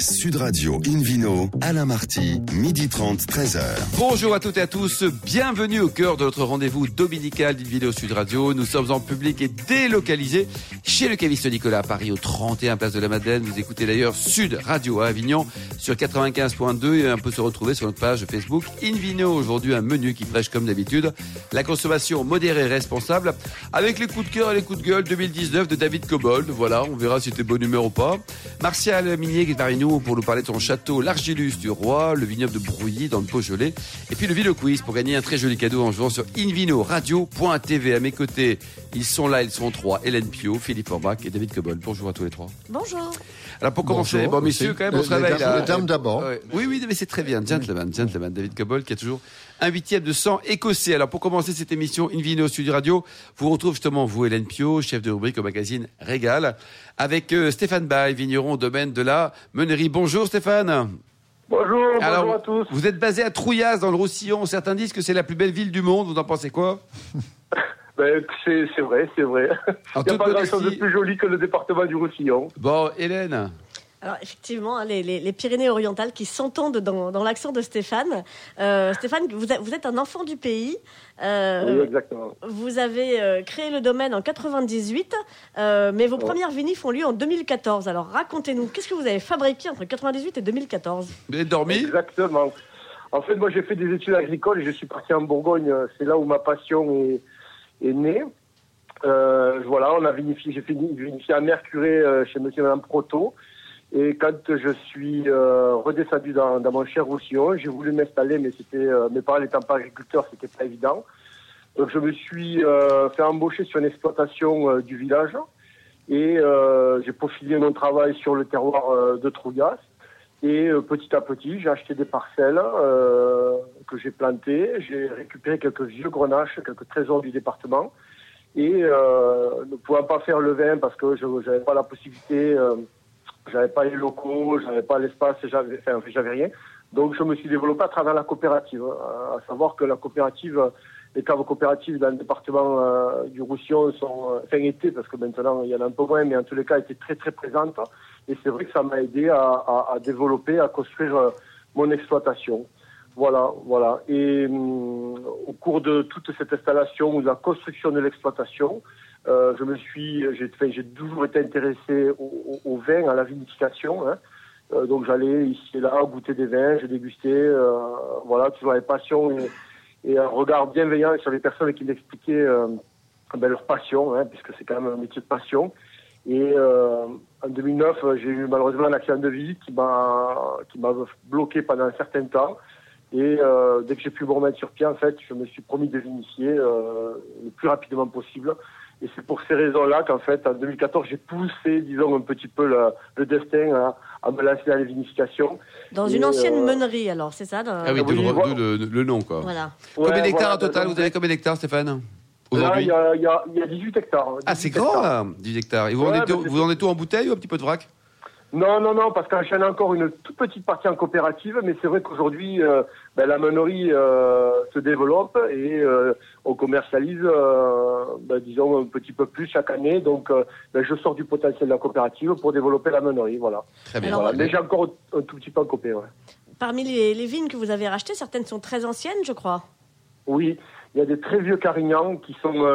Sud Radio Invino, Alain Marty, midi 30, 13h. Bonjour à toutes et à tous, bienvenue au cœur de notre rendez-vous dominical d'Invino Sud Radio. Nous sommes en public et délocalisés chez le caviste Nicolas à Paris au 31 Place de la Madeleine. Vous écoutez d'ailleurs Sud Radio à Avignon sur 95.2 et on peut se retrouver sur notre page Facebook Invino. Aujourd'hui un menu qui prêche comme d'habitude la consommation modérée et responsable avec les coups de cœur et les coups de gueule 2019 de David Cobold. Voilà, on verra si c'était bonne humeur ou pas. Martial Minier qui est parmi nous pour nous parler de son château l'Argilus du Roi, le vignoble de Brouilly dans le Beaujolais, et puis le Vino Quiz pour gagner un très joli cadeau en jouant sur invinoradio.tv. À mes côtés, ils sont là, ils sont trois, Hélène Pio, Philippe Orbach et David Cobol. Bonjour à tous les trois. Bonjour. Alors pour commencer, Bonjour, bon messieurs quand même, on se réveille là. dames d'abord. Oui, oui, mais c'est très bien, gentleman, gentleman. David Cobol qui a toujours un huitième de sang écossais. Alors pour commencer cette émission Invino Studio Radio, vous retrouve justement vous, Hélène Pio, chef de rubrique au magazine Régal, avec euh, Stéphane Bay, vigneron au domaine de la Bonjour Stéphane. Bonjour, Alors, bonjour à tous. Vous êtes basé à Trouillas dans le Roussillon. Certains disent que c'est la plus belle ville du monde. Vous en pensez quoi? Ben, c'est vrai, c'est vrai. Il n'y a pas grand-chose de plus joli que le département du Roussillon. Bon, Hélène. Alors effectivement, hein, les, les- les Pyrénées-Orientales qui s'entendent dans, dans l'accent de Stéphane. Euh, Stéphane, vous, êtes- vous êtes un enfant du pays. Euh, Oui, exactement. vous avez euh, créé le domaine en 98, euh, mais vos Ouais. premières vignes ont lieu en 2014. Alors racontez-nous, qu'est-ce que vous avez fabriqué entre 98 et 2014 Vous avez dormi? Exactement. En fait, moi, j'ai fait des études agricoles et je suis parti en Bourgogne. C'est là où ma passion est, est née. Euh, voilà, on a vinifié, j'ai fini vinifié à Mercuré euh, chez Monsieur et Madame Proto. Et quand je suis euh, redescendu dans, dans mon cher Roussillon, j'ai voulu m'installer, mais c'était euh, mes parents n'étant pas agriculteurs, c'était pas évident. Donc je me suis euh, fait embaucher sur une exploitation euh, du village et euh, j'ai profilé mon travail sur le terroir euh, de Trouillas. Et petit à petit, j'ai acheté des parcelles que j'ai plantées. J'ai récupéré quelques vieux grenaches, quelques trésors du département. Et ne pouvant pas faire le vin parce que je n'avais pas la possibilité, j'avais pas les locaux, j'avais pas l'espace, j'avais, enfin, j'avais rien. Donc je me suis développé à travers la coopérative. Euh, à savoir que la coopérative, les caves coopératives dans le département euh, du Roussillon sont, euh, enfin étaient, parce que maintenant il y en a un peu moins, mais en tous les cas étaient très très présentes. Et c'est vrai que ça m'a aidé à, développer, à construire mon exploitation. Voilà, voilà. Et hum, au cours de toute cette installation ou de la construction de l'exploitation, euh, je me suis, j'ai, toujours été intéressé au, vin, à la vinification. Hein. Euh, donc j'allais ici et là goûter des vins, je dégustais, euh, voilà, toujours avec passion et, et un regard bienveillant sur les personnes qui m'expliquaient ben, leur passion, hein, puisque c'est quand même un métier de passion. Et en 2009, euh, j'ai eu malheureusement un accident de vie qui m'a bloqué pendant un certain temps. Et dès que j'ai pu me remettre sur pied, en fait, je me suis promis de l'initier le plus rapidement possible. Et c'est pour ces raisons-là qu'en fait, en 2014, j'ai poussé, disons, un petit peu le, le destin à, à me lancer dans les vinifications. Dans Et, une ancienne euh, meunerie, alors, c'est ça dans- Ah oui, oui, d'où le- nom quoi. Voilà. Combien Ouais, d'hectares voilà, au total donc, Vous avez combien d'hectares Stéphane Là, Aujourd'hui il y a, il y, a, il y a 18 hectares. Ah, c'est 18 grand là 10 hectares. Et vous, Ouais, vendez tout, c'est- vous vendez tout en bouteille ou un petit peu de vrac? Non, non, non, parce qu'en ai encore une toute petite partie en coopérative, mais c'est vrai qu'aujourd'hui, euh, ben, la meunerie euh, se développe et euh, on commercialise, euh, ben, disons, un petit peu plus chaque année. Donc, euh, ben, je sors du potentiel de la coopérative pour développer la meunerie, voilà. Très bien. Alors, Voilà. Mais j'ai encore un tout petit peu en coopé, ouais. Parmi les, les vignes que vous avez rachetées, certaines sont très anciennes, je crois. Oui, il y a des très vieux carignans qui sont,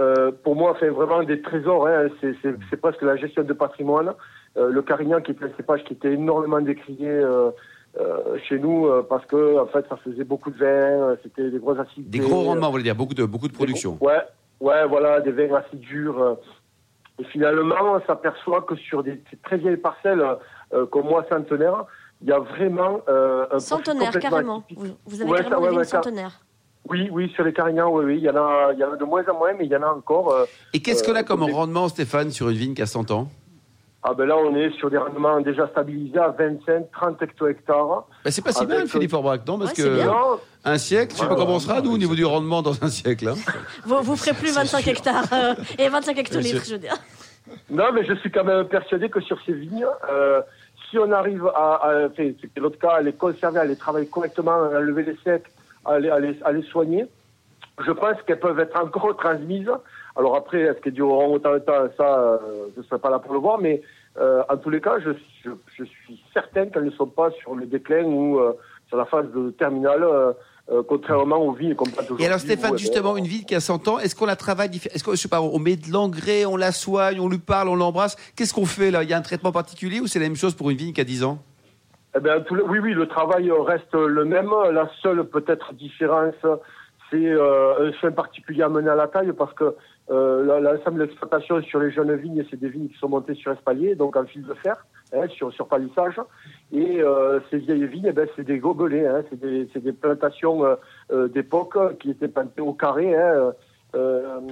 euh, pour moi, enfin, vraiment des trésors. Hein. C'est, c'est, presque la gestion de patrimoine. Euh, le carignan, qui était un cépage qui était énormément décrié euh, euh, chez nous, euh, parce que en fait, ça faisait beaucoup de vin, c'était des gros acides. Des gros rendements, vous voulez dire, beaucoup de, beaucoup de production. Ouais, ouais, voilà, des vins assez durs. euh. Et finalement, on s'aperçoit que sur des, très vieilles parcelles, euh, comme moi, centenaire, il y a vraiment euh, un Centenaire, carrément. atypique. Vous, vous avez Ouais, carrément ça, ouais, des vignes ouais, ça. Oui, oui, sur les carignans, oui, oui. Il y en a, il y en a de moins en moins, mais il y en a encore. euh, Et qu'est-ce qu'on a Euh, comme rendement, Stéphane, sur une vigne qui a 100 ans? Ah ben là, on est sur des rendements déjà stabilisés à 25, 30 hecto-hectares. Ben, C'est pas si mal, Philippe Orbach, non? Parce Ouais, que bien. Non, un siècle, je sais pas comment on sera, nous, au niveau du rendement dans un siècle. hein. Vous, vous ferez plus 25 hectares euh, et 25 hectolitres, je veux dire. non, mais je suis quand même persuadé que sur ces vignes, euh, si on arrive à, à c'est l'autre cas, à les conserver, à les travailler correctement, à lever les secs, à les, à les, à les soigner, je pense qu'elles peuvent être encore transmises. Alors après, est-ce qu'elles dureront autant de temps? Ça, euh, je ne serai pas là pour le voir, mais euh, en tous les cas, je, je, je suis certain qu'elles ne sont pas sur le déclin ou sur la phase de terminale. contrairement aux vignes qu'on aujourd'hui. Et alors Stéphane, justement, une vigne qui a 100 ans, est-ce qu'on la travaille Est-ce que je sais pas, on met de l'engrais, on la soigne, on lui parle, on l'embrasse? Qu'est-ce qu'on fait là? Il y a un traitement particulier ou c'est la même chose pour une vigne qui a 10 ans? Eh bien, oui, oui, le travail reste le même. La seule peut-être différence, c'est euh, un soin particulier à mener à la taille parce que euh, l'ensemble de l'exploitation sur les jeunes vignes, c'est des vignes qui sont montées sur espalier, donc en fil de fer, hein, sur, palissage. Et euh, ces vieilles vignes, eh ben, c'est des gobelets, hein, c'est des, des, plantations d'époque qui étaient plantées au carré, hein,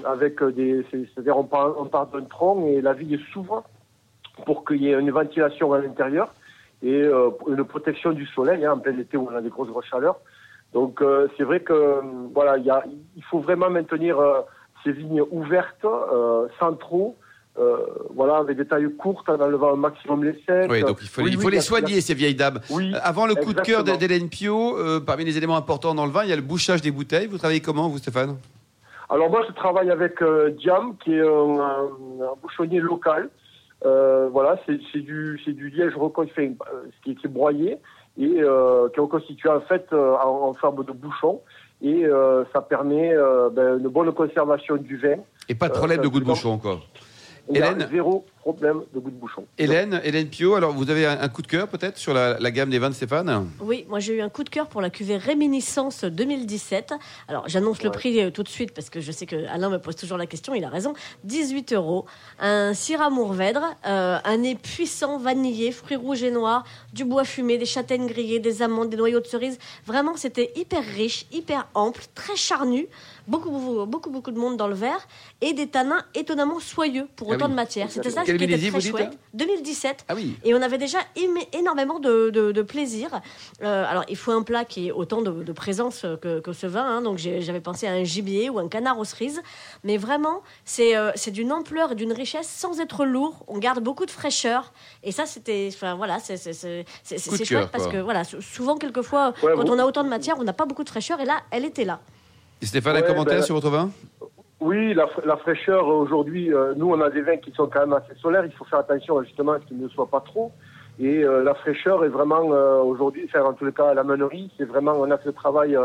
avec des, c'est-à-dire on part, on part d'un tronc et la vigne s'ouvre pour qu'il y ait une ventilation à l'intérieur et une protection du soleil hein, en plein été où on a des grosses grosses chaleurs. Donc c'est vrai que voilà, il, y a, il faut vraiment maintenir ces vignes ouvertes, euh, sans trop, euh, voilà, avec des tailles courtes, en enlevant un maximum les secs. Oui, donc il faut, il faut les soigner, ces vieilles dames. Oui, euh, Avant le coup de cœur d'Hélène Pio, parmi les éléments importants dans le vin, il y a le bouchage des bouteilles. Vous travaillez comment, vous, Stéphane? Alors moi, je travaille avec Diam, qui est un, bouchonnier local. Voilà, c'est du, du liège reconstitué, ce qui est broyé et qui est reconstitué en fait en forme de bouchon et euh, ça permet euh, ben, une bonne conservation du vin. Et pas de problème de goût de bouchon Hélène, zéro problème de goût de bouchon. Hélène, Hélène Pio, alors vous avez un, coup de cœur peut-être sur la, gamme des vins de Stéphane? Oui, moi j'ai eu un coup de cœur pour la cuvée Réminiscence 2017. Alors j'annonce le prix euh, tout de suite parce que je sais que Alain me pose toujours la question, il a raison. 18 euros. Un Syrah Mourvèdre, euh, un nez puissant, vanillé, fruits rouges et noirs, du bois fumé, des châtaignes grillées, des amandes, des noyaux de cerise. Vraiment, c'était hyper riche, hyper ample, très charnu beaucoup, beaucoup, beaucoup de monde dans le verre et des tanins étonnamment soyeux pour ah autant de matière. C'était ça ce qui était très chouette. 2017. Ah oui. Et on avait déjà énormément de, de, plaisir. Euh, alors, il faut un plat qui ait autant de, présence que, que, ce vin. Hein. donc, j'avais pensé à un gibier ou un canard aux cerises. Mais vraiment, c'est euh, c'est d'une ampleur et d'une richesse sans être lourd. On garde beaucoup de fraîcheur. Et ça, c'était. Enfin, voilà, c'est chouette parce que, voilà, souvent, quelquefois, quand on a autant de matière, on n'a pas beaucoup de fraîcheur. Et là, elle était là. Stéphane, un commentaire ben, sur votre vin? Oui, la, fraîcheur aujourd'hui, euh, nous on a des vins qui sont quand même assez solaires, il faut faire attention justement à ce qu'ils ne soient pas trop. Et euh, la fraîcheur est vraiment euh, aujourd'hui, enfin, en les cas à la meunerie, c'est vraiment, on a ce travail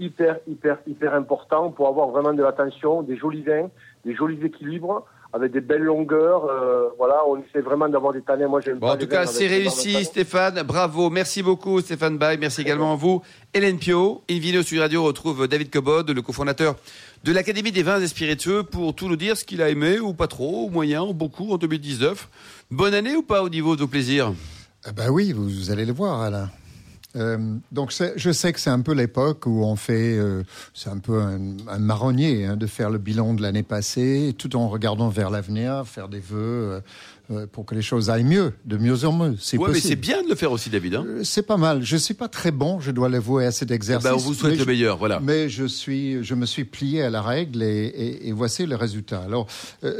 hyper, hyper, hyper important pour avoir vraiment de l'attention, des jolis vins, des jolis équilibres avec des belles longueurs. Euh, voilà, on essaie vraiment d'avoir des tanins. Moi, j'aime bon, En tout cas, c'est réussi, Stéphane. Bravo. Merci beaucoup, Stéphane Bay. Merci également à vous, Hélène Pio. Invino sur Radio retrouve David Cobod, le cofondateur de l'Académie des vins et spiritueux, pour tout nous dire ce qu'il a aimé, ou pas trop, ou moyen, ou beaucoup en 2019. Bonne année ou pas au niveau de vos plaisirs? Eh Ben oui, vous allez le voir, Alain. Euh, donc je sais que c'est un peu l'époque où on fait, euh, c'est un peu un, marronnier hein, de faire le bilan de l'année passée, tout en regardant vers l'avenir, faire des vœux euh, pour que les choses aillent mieux, de mieux en mieux. C'est ouais, mais c'est bien de le faire aussi, David. Hein c'est pas mal. Je suis pas très bon, je dois l'avouer à cet exercice. Eh ben, on vous souhaite le meilleur, voilà. Mais je suis, je me suis plié à la règle et, et, et voici le résultat. Alors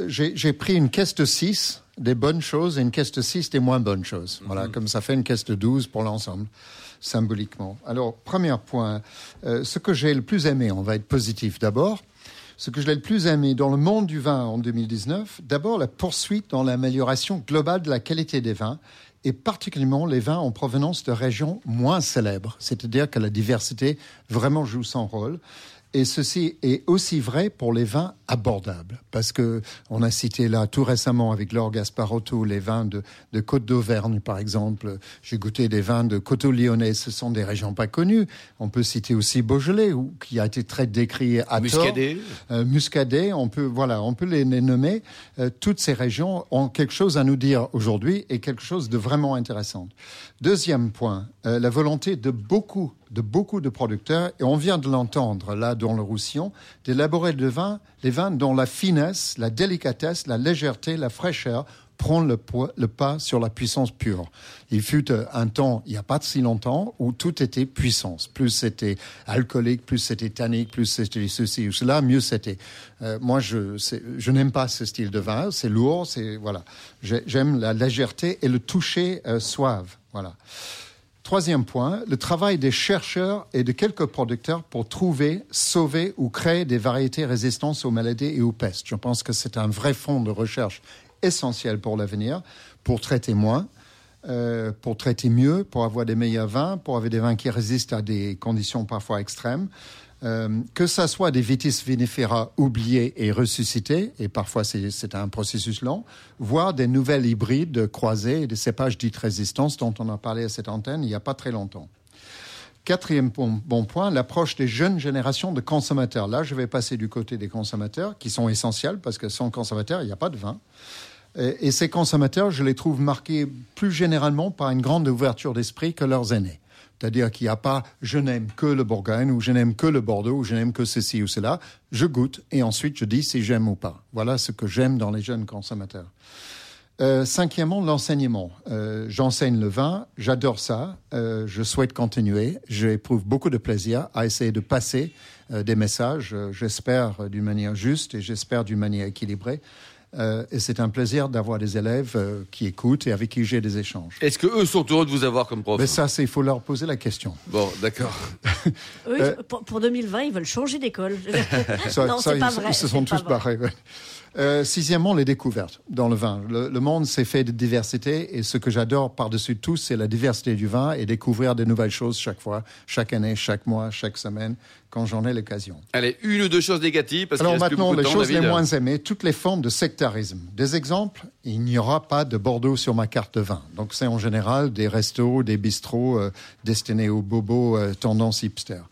j'ai pris une caisse de 6 des bonnes choses et une caisse de 6 des moins bonnes choses. Voilà, mhm. comme ça fait une caisse de 12 pour l'ensemble symboliquement. Alors, premier point, euh, ce que j'ai le plus aimé, on va être positif d'abord, ce que j'ai le plus aimé dans le monde du vin en 2019, d'abord la poursuite dans l'amélioration globale de la qualité des vins et particulièrement les vins en provenance de régions moins célèbres, c'est-à-dire que la diversité vraiment joue son rôle. Et ceci est aussi vrai pour les vins abordables, parce que on a cité là tout récemment avec Laure Gasparotto les vins de, de Côte d'Auvergne, par exemple. J'ai goûté des vins de Coteau-Lyonnais, ce sont des régions pas connues. On peut citer aussi Beaujolais, qui a été très décrit à Muscadet. tort. Euh, Muscadet, on peut voilà, on peut les, nommer. Euh, toutes ces régions ont quelque chose à nous dire aujourd'hui et quelque chose de vraiment intéressant. Deuxième point, euh, la volonté de beaucoup de beaucoup de producteurs, et on vient de l'entendre là dans le Roussillon, d'élaborer le vin, les vins dont la finesse, la délicatesse, la légèreté, la fraîcheur le, le pas sur la puissance pure. Il fut euh, un temps, il n'y a pas si longtemps, où tout était puissance. Plus c'était alcoolique, plus c'était tannique, plus c'était ceci ou cela, mieux c'était. Euh, moi, je, je n'aime pas ce style de vin. C'est lourd, c'est voilà. J'aime la légèreté et le toucher euh, suave. Voilà. Troisième point, le travail des chercheurs et de quelques producteurs pour trouver, sauver ou créer des variétés résistantes aux maladies et aux pestes. Je pense que c'est un vrai fond de recherche essentiel pour l'avenir, pour traiter moins. euh, pour traiter mieux, pour avoir des meilleurs vins, pour avoir des vins qui résistent à des conditions parfois extrêmes. Euh, que ça soit des vitis vinifera oubliés et ressuscités, et parfois c'est un processus lent, voire des nouvelles hybrides croisées et des cépages dites résistance dont on a parlé à cette antenne il n'y a pas très longtemps. Quatrième bon, point, l'approche des jeunes générations de consommateurs. Là, je vais passer du côté des consommateurs, qui sont essentiels, parce que sans consommateurs, il n'y a pas de vin. Et ces consommateurs, je les trouve marqués plus généralement par une grande ouverture d'esprit que leurs aînés. C'est-à-dire qu'il n'y a pas je n'aime que le Bourgogne ou je n'aime que le Bordeaux ou je n'aime que ceci ou cela. Je goûte et ensuite je dis si j'aime ou pas. Voilà ce que j'aime dans les jeunes consommateurs. Euh, cinquièmement, l'enseignement. Euh, J'enseigne le vin, j'adore ça, euh, je souhaite continuer, j'éprouve beaucoup de plaisir à essayer de passer des messages, j'espère d'une manière juste et j'espère d'une manière équilibrée. Euh, et c'est un plaisir d'avoir des élèves euh, qui écoutent et avec qui j'ai des échanges. Est-ce que eux sont heureux de vous avoir comme prof Mais ça, c'est il faut leur poser la question. Bon, d'accord. Euh, pour, pour 2020, ils veulent changer d'école. Non, c'est pas ils, vrai. ils se sont tous barrés. ouais. Euh, sixièmement, les découvertes dans le vin. Le, le monde s'est fait de diversité et ce que j'adore par-dessus tout, c'est la diversité du vin et découvrir de nouvelles choses chaque fois, chaque année, chaque mois, chaque semaine, quand j'en ai l'occasion. Allez, une ou deux choses négatives parce Alors maintenant, les temps, choses les moins aimées, toutes les formes de sectarisme. Des exemples, il n'y aura pas de Bordeaux sur ma carte de vin. Donc c'est en général des restos, des bistrots euh, destinés aux bobos euh, tendance hipster.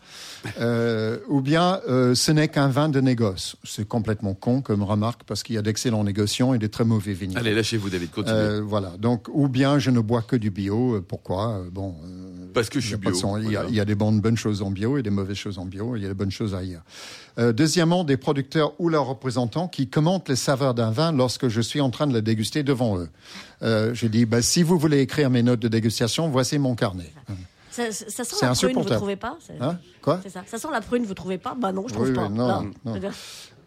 Euh, ou bien euh, ce n'est qu'un vin de négoce. C'est complètement con comme remarque parce qu'il y a d'excellents négociants et des très mauvais vignerons. Allez, lâchez-vous, David, continuez. Euh, voilà. Donc, ou bien je ne bois que du bio. Euh, Pourquoi Euh, Bon. euh, Parce que je y suis bio, Il y, a, voilà. il y a des bonnes, bonnes choses en bio et des mauvaises choses en bio. Il y a des bonnes choses ailleurs. Euh, deuxièmement, des producteurs ou leurs représentants qui commentent les saveurs d'un vin lorsque je suis en train de le déguster devant eux. Euh, J'ai dit, bah, si vous voulez écrire mes notes de dégustation, voici mon carnet. Ça, sent C'est la prune, vous insupportable. trouvez pas C'est Hein Quoi ça. Ça sent la prune, vous trouvez pas Bah non, je trouve Oui, pas. non, Là, non. je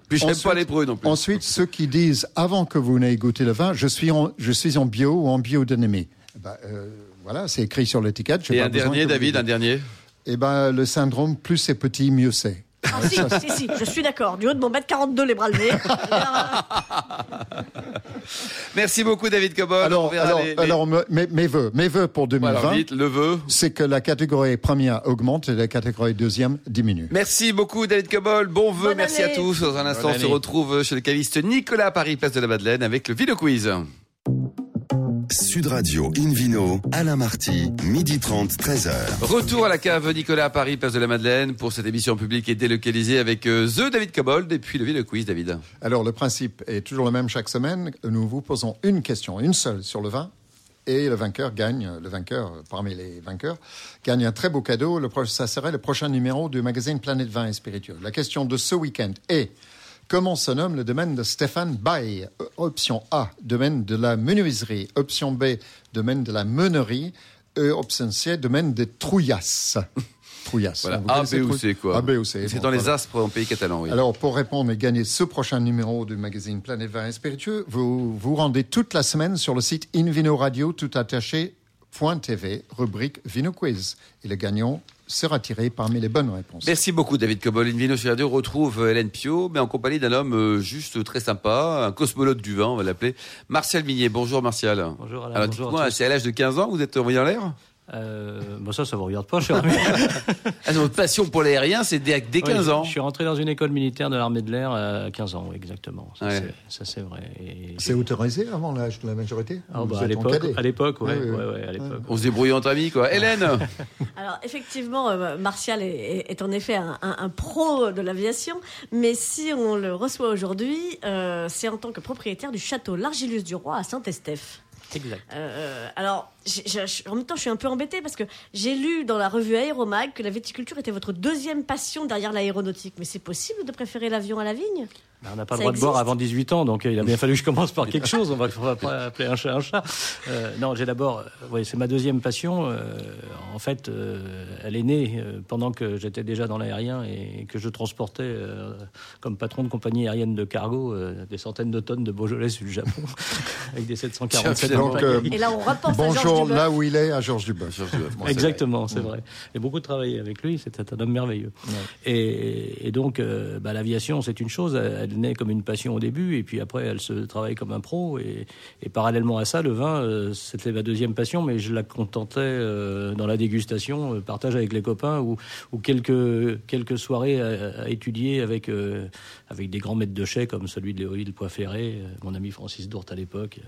Puis j'aime ensuite- pas les preux non plus. Ensuite, ceux qui disent, avant que vous n'ayez goûté le vin, je suis en, je suis en bio ou en biodynamie. Bah, euh, voilà, c'est écrit sur l'étiquette. Et pas un dernier, David, un dernier. Eh ben, le syndrome, plus c'est petit, mieux c'est. Ah, si, si, si, je suis d'accord. Du haut de mon mètre 42, les bras levés. Merci beaucoup, David Cobol. On Alors, verra alors, les- les- alors me- mes, mes vœux, mes vœux pour 2020, Alors, vite, le vœu. c'est que la catégorie première augmente et la catégorie deuxième diminue. Merci beaucoup David Cobol, bon vœu, Bonne merci à tous. Dans un instant, on se retrouve chez le caviste Nicolas à Paris, place de la Madeleine, avec le Vino Quiz. Sud Radio Invino, Alain Marty, midi 30, 13h. Retour à la cave Nicolas à Paris, place de la Madeleine, pour cette émission publique et délocalisée avec euh, The David Cobold et puis le Vino Quiz, David. Alors, le principe est toujours le même chaque semaine. Nous vous posons une question, une seule sur le vin. Et le vainqueur gagne, le vainqueur parmi les vainqueurs, gagne un très beau cadeau. Le, ça serait le prochain numéro du magazine Planète Vin et Spiritueux. La question de ce week-end est comment se nomme le domaine de Stéphane Baye? Euh, Option A, domaine de la menuiserie. Option B, domaine de la meunerie. Et option C, domaine des trouillasses. Trouillasses. Voilà, A, B ou C, quoi. A, B ou C. C'est bon, dans les. Aspres en pays catalan, oui. Alors, pour répondre et gagner ce prochain numéro du magazine Planète Vin et Spiritueux, vous vous rendez toute la semaine sur le site Invino Radio tout attaché .tv, rubrique Vino Quiz. Et le gagnant sera tiré parmi les bonnes réponses. Merci beaucoup David Cobol. Invino sur Radio retrouve euh, Hélène Pio, mais en compagnie d'un homme euh, juste très sympa, un cosmonaute du vin, on va l'appeler, Martial Minier. Bonjour Martial. Bonjour Alain, Alors bonjour dites-moi, c'est à l'âge de 15 ans vous êtes envoyé en l'air? Euh, bon ça, ça vous regarde pas, cher ami. ah, Votre passion pour l'aérien, c'est dès, dès 15 Oui, ans. Je suis rentré dans une école militaire de l'armée de l'air à 15 ans, oui, exactement. Ça, Ouais. c'est- vrai. C'est autorisé avant l'âge de la majorité Ah, Vous bah, à l'époque, à l'époque, ouais, l'époque. On se débrouille entre amis, quoi. Hélène Alors effectivement, euh, Martial est, est- est en effet un, un- un pro de l'aviation, mais si on le reçoit aujourd'hui, euh, c'est en tant que propriétaire du château L'Argilus du Roi à Saint-Estèphe. Exact. Euh, alors, en même temps, je suis un peu embêtée parce que j'ai lu dans la revue Aéromag que la viticulture était votre deuxième passion derrière l'aéronautique. Mais c'est possible de préférer l'avion à la vigne? On n'a pas Ça le droit de boire avant 18 ans, donc euh, il a bien fallu que je commence par quelque chose. On va, on va pas appeler un chat un chat. Euh, non, j'ai d'abord, euh, oui, c'est ma deuxième passion. euh, en fait, euh, elle est née pendant que j'étais déjà dans l'aérien et que je transportais euh, comme patron de compagnie aérienne de cargo euh, des centaines de tonnes de Beaujolais sur le Japon avec des 747 Tiens, Donc, euh, Et là, on à Bonjour, là où il est à Georges Duboeuf. Bon, Exactement, c'est vrai. J'ai beaucoup travaillé avec lui, c'était un homme merveilleux. Et, et donc, euh, bah, l'aviation, c'est une chose, elle, elle naît comme une passion au début, et puis après, elle se travaille comme un pro. Et, et parallèlement à ça, le vin, euh, c'était ma deuxième passion, mais je la contentais euh, dans la dégustation, euh, partage avec les copains, ou, ou quelques, quelques soirées à, à étudier avec, avec des grands maîtres de chais, comme celui de Léoïde Poiferré, mon ami Francis Dourte à l'époque,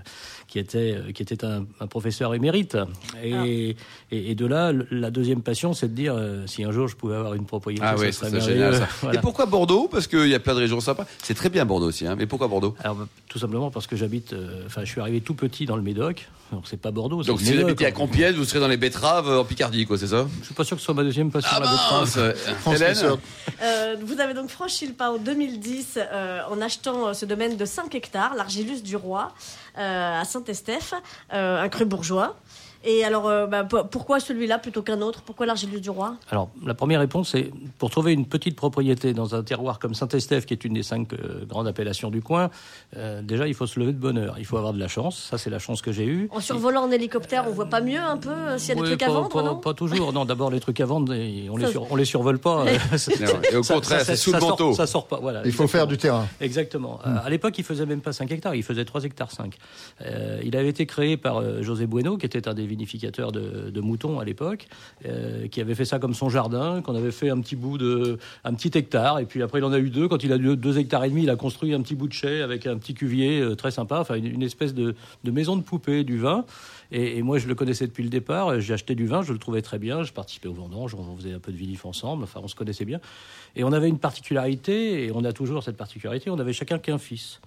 qui était, qui était un, un professeur émérite. Et, et, et de là, la deuxième passion, c'est de dire si un jour je pouvais avoir une propriété, Ah ça oui, serait génial ça. Voilà. Et pourquoi Bordeaux? Parce qu'il y a plein de régions sympas. C'est très bien Bordeaux aussi, hein. mais pourquoi Bordeaux? Alors, bah, tout simplement parce que j'habite, euh, enfin, je suis arrivé tout petit dans le Médoc. Donc, c'est pas Bordeaux. Donc si vous habitez à Compiègne, vous serez dans les betteraves euh, en Picardie, quoi, c'est ça? Je suis pas sûr que ce soit ma deuxième passion, Ah la betterave. Hélène. Euh, vous avez donc franchi le pas en 2010 euh, en achetant ce domaine de 5 hectares, l'Argilus du Roi, euh, à Saint-Estèphe, euh, un cru bourgeois. Et alors, euh, bah, po- pourquoi celui-là plutôt qu'un autre? Pourquoi l'Argilus du Roi? Alors, la première réponse, c'est pour trouver une petite propriété dans un terroir comme Saint-Estèphe, qui est une des cinq euh, grandes appellations du coin, euh, déjà, il faut se lever de bonne heure. Il faut avoir de la chance. Ça, c'est la chance que j'ai eue. En survolant en hélicoptère, on voit pas mieux un peu euh, s'il y a des trucs à vendre, pas- non? pas toujours. Non, d'abord, les trucs à vendre, on, les Ça- sur- on les survole pas. Et au contraire, c'est ça- sous le ça sort- manteau. Ça sort pas. Voilà, Il faut exactement. faire du terrain. Exactement. Euh, à l'époque, il faisait même pas 5 hectares, il faisait 3 hectares 5. Euh, il avait été créé par euh, José Bueno, qui était un des vinificateurs de, moutons à l'époque, euh, qui avait fait ça comme son jardin, qu'on avait fait un petit bout de, un petit hectare, et puis après il en a eu deux. Quand il a eu 2 hectares et demi, il a construit un petit bout de chai avec un petit cuvier euh, très sympa, enfin une, espèce de, maison de poupée du vin. Et, moi, je le connaissais depuis le départ. J'ai acheté du vin, je le trouvais très bien. Je participais aux vendanges, on faisait un peu de vinif ensemble. Enfin, on se connaissait bien. Et on avait une particularité, et on a toujours cette particularité. On avait chacun qu'un fils.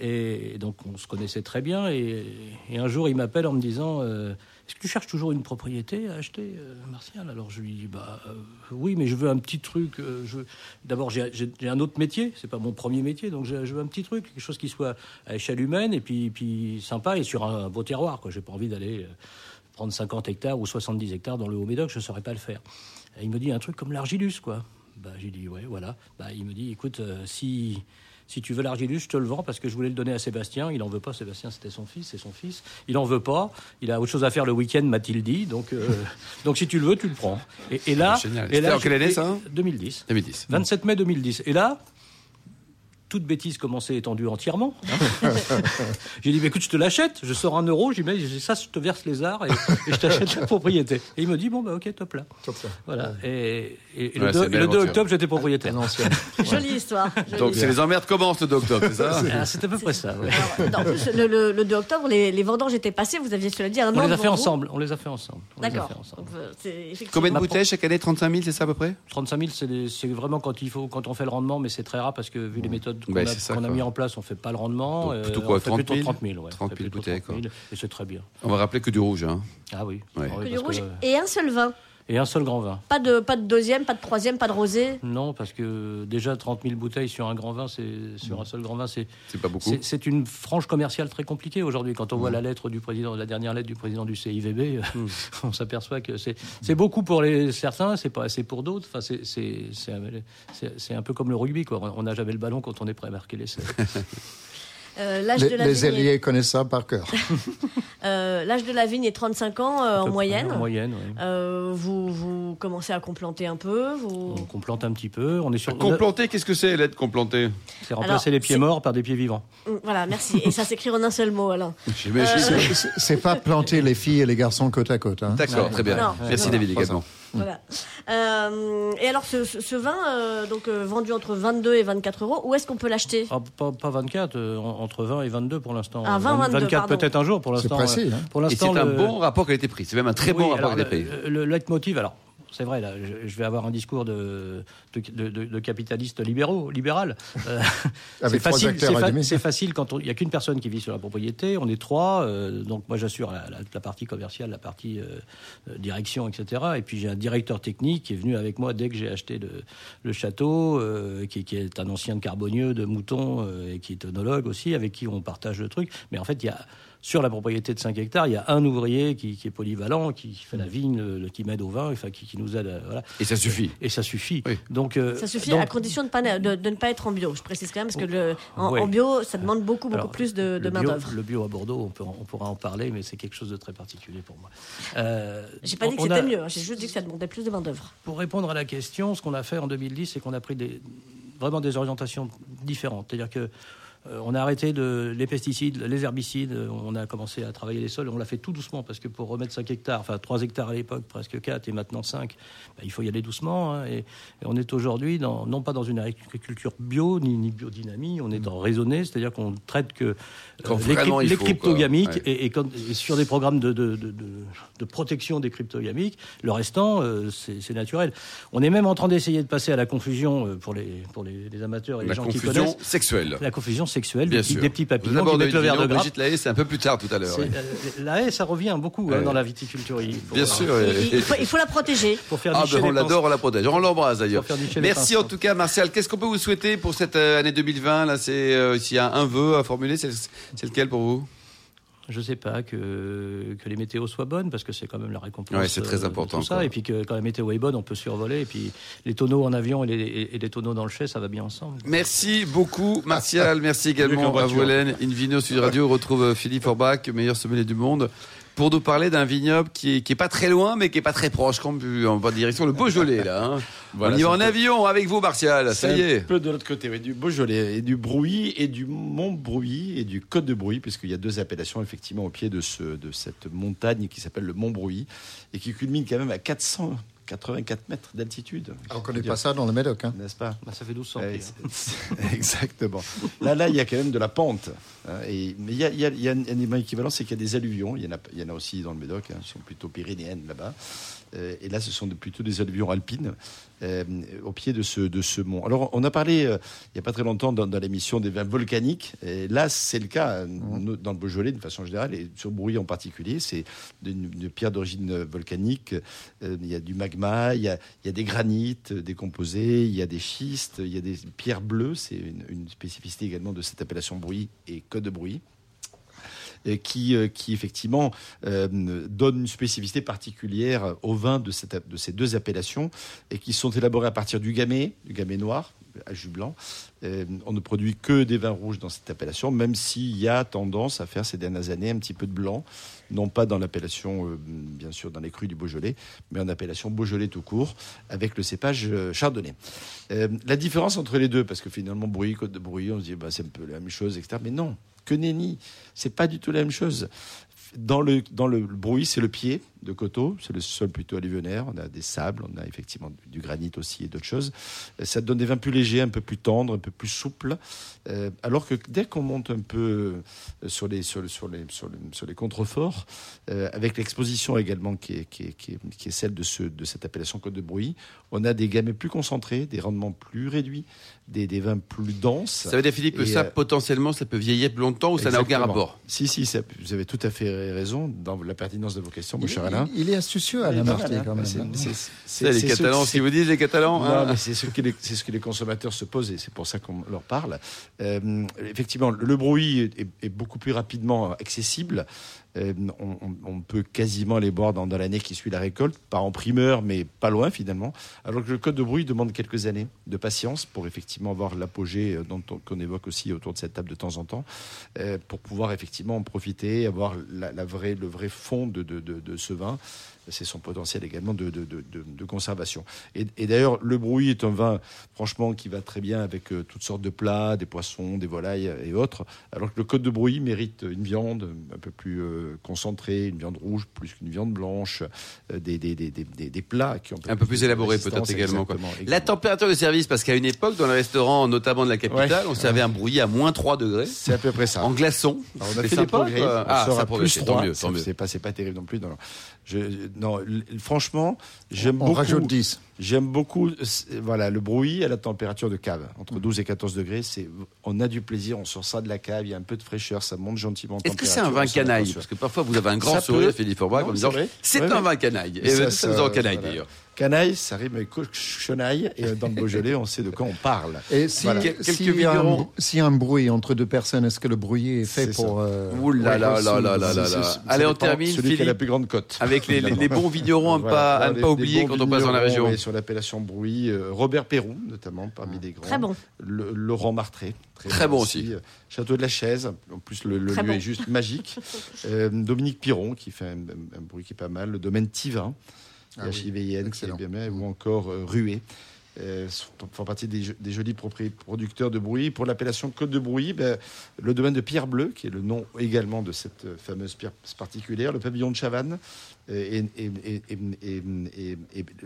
Et donc, on se connaissait très bien. Et, et un jour, il m'appelle en me disant euh, Est-ce que tu cherches toujours une propriété à acheter, euh, Martial? Alors, je lui dis bah, euh, Oui, mais je veux un petit truc. euh, je... D'abord, j'ai j'ai- j'ai un autre métier. C'est pas mon premier métier. Donc, je veux un petit truc, quelque chose qui soit à échelle humaine et puis, puis sympa et sur un beau terroir. Je n'ai pas envie d'aller. prendre 50 hectares ou 70 hectares dans le Haut-Médoc, je saurais pas le faire. Il me dit un truc comme l'Argilus, quoi. Bah, j'ai dit, ouais, voilà. Bah, il me dit, écoute, si, si tu veux l'Argilus, je te le vends parce que je voulais le donner à Sébastien. Il en veut pas, Sébastien, c'était son fils, c'est son fils. Il en veut pas. Il a autre chose à faire le week-end, m'a-t-il dit. Donc, euh, donc si tu le veux, tu le prends. Et, et là. Génial. Et là quelle année, ça 2010. 2010. 27 mai 2010. Et là, toute bêtise commençait étendue entièrement. hein. j'ai dit, mais écoute, je te l'achète, je sors un euro, j'ai dit, ça, je te verse les arts et, et je t'achète la propriété. Et il me dit, bon, bah ok, top là. Voilà. Et, et- et Ouais, le, c'est 2, une belle aventure. octobre, j'étais propriétaire. Jolie histoire. jolie. Donc c'est les emmerdes commencent le 2 octobre, c'est ça Ah, C'est à peu près ça. ouais. Alors, non, en plus, le, le- le 2 octobre, les, les vendanges étaient passées, vous aviez cela dit un On an les a fait ensemble. On les a fait ensemble. On les a D'accord. fait ensemble. Donc, euh, Combien de Ma bouteilles chaque année? 35 000, c'est ça à peu près? 35 000, c'est des- c'est vraiment quand il faut, quand on fait le rendement, mais c'est très rare parce que vu les méthodes qu'on a, ça, mis en place, on fait pas le rendement. Donc, plutôt euh, quoi, on fait 30 plutôt 000? 30 000, ouais. 30 On 000 fait plutôt bouteilles, 30 000, et c'est très bien. On va rappeler que du rouge. Hein. Ah oui. Ouais. Ah oui, Que du rouge que- et un seul vin. Et un seul grand vin. Pas de, pas de deuxième, pas de troisième, pas de rosé. Non, parce que déjà 30 000 bouteilles sur un grand vin, c'est sur un seul grand vin, c'est C'est pas beaucoup. c'est- une frange commerciale très compliquée aujourd'hui. Quand on voit la lettre du président, la dernière lettre du président du CIVB, on s'aperçoit que c'est c'est beaucoup pour les certains, c'est pas assez pour d'autres. Enfin, c'est c'est c'est un- c'est- c'est un peu comme le rugby, quoi. On n'a jamais le ballon quand on est prêt à marquer l'essai. Euh, L'âge Les, de la les vigne. est- ailiers connaissent ça par cœur. euh, L'âge de la vigne est 35 ans euh, À en moyenne. En moyenne, oui. Euh, vous, vous commencez à complanter un peu. Vous... On, on plante un petit peu. On est sur. on a- Complanté, qu'est-ce que c'est l'aide complanté C'est remplacer Alors, les pieds c'est- morts par des pieds vivants. Mm, Voilà, merci. Et ça s'écrit en un seul mot, Alain. J'imagine. C'est- pas planter les filles et les garçons côte à côte. hein. D'accord, très bien. Non. Merci Non. David également. Voilà. Euh, et alors, ce, ce- ce vin, euh, donc euh, vendu entre 22 et 24 euros, où est-ce qu'on peut l'acheter? Ah, pas, pas 24, euh, en- entre 20 et 22 pour l'instant. Ah, 20, 22, 24 pardon. peut-être un jour pour C'est l'instant. précis. hein. Pour Et c'est l'instant, un le- bon rapport qualité-prix. C'est même un très Oui, bon rapport qualité-prix. le, le leitmotiv, alors, c'est vrai, là, je, vais avoir un discours de, de, de- de capitaliste libéraux, libéral. Euh, c'est facile, fa- facile quand il n'y a qu'une personne qui vit sur la propriété, on est trois, euh, donc moi j'assure la, la- la partie commerciale, la partie euh, direction, etc. Et puis j'ai un directeur technique qui est venu avec moi dès que j'ai acheté le, le château, qui, qui est un ancien de Carbonieux, de Mouton, et qui est œnologue aussi, avec qui on partage le truc. Mais en fait, il y a sur la propriété de 5 hectares, il y a un ouvrier qui, est polyvalent, qui fait la vigne, le, qui m'aide au vin, enfin, qui, nous aide. voilà. Et ça suffit. Et, ça suffit. Donc, euh, ça suffit à condition de, pas, de, ne pas être en bio. Je précise quand même, parce que le, en, bio, ça demande beaucoup, beaucoup plus de, main-d'œuvre. Le bio à Bordeaux, on, peut, on pourra en parler, mais c'est quelque chose de très particulier pour moi. Euh, j'ai pas dit que c'était mieux, hein. j'ai juste dit que ça demandait plus de main-d'œuvre. Pour répondre à la question, ce qu'on a fait en 2010, c'est qu'on a pris des, vraiment des orientations différentes. C'est-à-dire que euh, on a arrêté de, les pesticides, les herbicides, on a commencé à travailler les sols, on l'a fait tout doucement parce que pour remettre 5 hectares, enfin 3 hectares à l'époque, presque 4 et maintenant 5, bah, il faut y aller doucement. Hein, et, on est aujourd'hui non pas dans une agriculture bio ni, ni biodynamie, on est dans raisonné, c'est-à-dire qu'on traite que euh, les, cryptogamiques et, sur des programmes de, de, protection des cryptogamiques, le restant, euh, c'est naturel. On est même en train d'essayer de passer à la confusion pour les, pour les, amateurs et les gens qui connaissent. La confusion sexuelle. La confusion sexuelle, des, des, petits papillons qui mettent le verre de grappe. Brigitte Lahaye, c'est un peu plus tard tout à l'heure. Euh, la haie, ça revient beaucoup hein, dans la viticulture. Bien sûr. Il faut, il faut, la protéger. Pour faire ah ben on l'adore, on la protège. On l'embrasse d'ailleurs. Merci en tout cas, Martial. Qu'est-ce qu'on peut vous souhaiter pour cette euh, année 2020 Là, c'est euh, s'il y a un vœu à formuler, c'est lequel pour vous? Je sais pas, que, que les météos soient bonnes, parce que c'est quand même la récompense. Oui, c'est très important. Tout ça, et puis que quand la météo est bonne, on peut survoler. Et puis les tonneaux en avion et les, et les tonneaux dans le chai, ça va bien ensemble. Merci beaucoup, Martial. Merci également à vous, Hélène. Invino Sud Radio retrouve Philippe Orbach, meilleur sommelier du monde pour nous parler d'un vignoble qui est, qui est pas très loin, mais qui est pas très proche, comme en direction le Beaujolais là. Hein. On y va en avion avec vous, Martial. Ça y est. Un peu de l'autre côté, oui, du Beaujolais et du Bruy et du Mont Bruy et du Côte de Bruy, puisqu'il y a deux appellations effectivement au pied de ce de cette montagne qui s'appelle le Mont Bruy et qui culmine quand même à 400 84 mètres d'altitude. Ah, on ne connaît pas ça dans le Médoc, hein. n'est-ce pas bah, Ça fait 1200 Exactement. Là, là, il y a quand même de la pente. Hein, et, mais il y a, il y a un équivalent, c'est qu'il y a des alluvions. Il y en a, il y en a aussi dans le Médoc, hein, sont plutôt pyrénéennes là-bas. Euh, et là, ce sont plutôt des alluvions alpines euh, au pied de ce, de ce mont. Alors, on a parlé euh, il n'y a pas très longtemps dans, l'émission des vins volcaniques. Et là, c'est le cas mmh. dans le Beaujolais de façon générale, et sur Brouilly en particulier. C'est une, pierre d'origine volcanique. il y a du magma, il y a, il y a, des granites décomposés, il y a des schistes, il y a des pierres bleues. C'est une, une, spécificité également de cette appellation Brouilly et Côte de Brouilly. Euh, qui, euh, qui effectivement euh, donne une spécificité particulière au vin de, de ces deux appellations et qui sont élaborés à partir du gamay, du gamay noir, à jus blanc. on ne produit que des vins rouges dans cette appellation, même s'il y a tendance à faire ces dernières années un petit peu de blanc, non pas dans l'appellation, bien sûr, dans les crus du Beaujolais, mais en appellation Beaujolais tout court, avec le cépage chardonnay. la différence entre les deux, parce que finalement, Bruy, Côte de Bruy, on se dit, bah, c'est un peu la même chose, etc. Mais non, que nenni. C'est pas du tout la même chose. Dans le, dans le bruit, c'est le pied de coteau, c'est le sol plutôt alluvionnaire. On a des sables, on a effectivement du granit aussi et d'autres choses. Ça donne des vins plus légers, un peu plus tendres, un peu plus souples. Euh, alors que dès qu'on monte un peu euh, sur les, sur, sur les, sur, les contreforts, euh, avec l'exposition également qui est, qui est, qui est, celle de, ce, de cette appellation Côte de Bruy, on a des gammes plus concentrés, des rendements plus réduits, des, des vins plus denses. Ça veut dire, Philippe, que ça, potentiellement, ça peut vieillir longtemps ou ça n'a aucun rapport Si, si, ça, vous avez tout à fait raison dans la pertinence de vos questions, mon cher Alain. Il est astucieux, Alain Marty, quand même. C'est les Catalans, ce qu'ils vous disent, les Catalans. Hein. c'est ce, que les, ce que les consommateurs se posent et c'est pour ça qu'on leur parle. Euh, effectivement, le bruit est, beaucoup plus rapidement accessible. Euh, on, peut quasiment les boire dans, l'année qui suit la récolte, pas en primeur, mais pas loin finalement. Alors que le code de bruit demande quelques années de patience pour effectivement avoir l'apogée euh, dont qu'on évoque aussi autour de cette table de temps en temps, pour pouvoir effectivement en profiter, avoir la, vraie, le vrai fond de, de ce vin c'est son potentiel également de, conservation. Et, d'ailleurs, le bruit est un vin, franchement, qui va très bien avec euh, toutes sortes de plats, des poissons, des volailles et autres, alors que le Côte de Bruy mérite une viande un peu plus euh, concentrée, une viande rouge plus qu'une viande blanche, euh, des, des, plats qui ont un peu, plus, élaborés peut-être également. La température de service, parce qu'à une époque, dans les restaurants, notamment de la capitale, on servait un bruit à moins 3 degrés. C'est à peu près ça. En glaçon. on a fait des progrès. Ah, ça plus 3. mieux. C'est pas, pas terrible non plus. Je, non, franchement, j'aime beaucoup. On rajoute 10. J'aime beaucoup, voilà, le bruit à la température de cave, entre 12 et 14 degrés. C'est, on a du plaisir, on sort ça de la cave, il y a un peu de fraîcheur, ça monte gentiment. Est-ce que c'est un vin canaille Parce que parfois vous avez un grand sourire, Philippe Forbach, en disant c'est un vin canaille. Et, ça, ça, canaille d'ailleurs. Canaille, ça rime avec cochonaille. Et dans le Beaujolais, on sait de quoi on parle. Et si, Voilà. Quelques s'il y, a un- bruit entre deux personnes, est-ce que le bruit est fait pour... euh, Ouh là Ouais, là aussi, là là là là c'est- là. c'est- ça Allez, on termine, Celui qui a la Philippe, plus grande cote. avec les, les- les bons vignerons à ne Voilà. pas, à ne pas les oublier quand on passe dans la région. sur l'appellation Brouilly, euh, Robert Perrou, notamment, parmi les grands. Très bon. Le- Laurent Martré. Très bon aussi. Euh, Château de la Chaise. En plus, le, lieu bon. est juste magique. Euh, Dominique Piron, qui fait un, un- un bruit qui est pas mal. Le domaine Tivin, Ah oui, qui bien bien. Ou encore euh, Rué. Euh, font partie des, jo- des jolis producteurs de bruit. Pour l'appellation Côte de Bruy, ben, le domaine de Pierre Bleu, qui est le nom également de cette euh, fameuse pierre particulière, le pavillon de Chavannes et,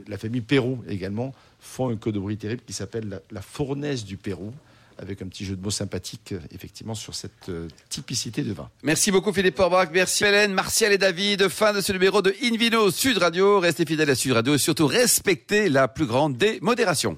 la famille Pérou également font un Côte de Bruy terrible qui s'appelle la, la fournaise du Pérou, avec un petit jeu de mots sympathique, euh, effectivement, sur cette euh, typicité de vin. Merci beaucoup Philippe Orbach, merci Hélène, Martial et David. Fin de ce numéro de Invino Sud Radio. Restez fidèles à Sud Radio et surtout respectez la plus grande des modérations.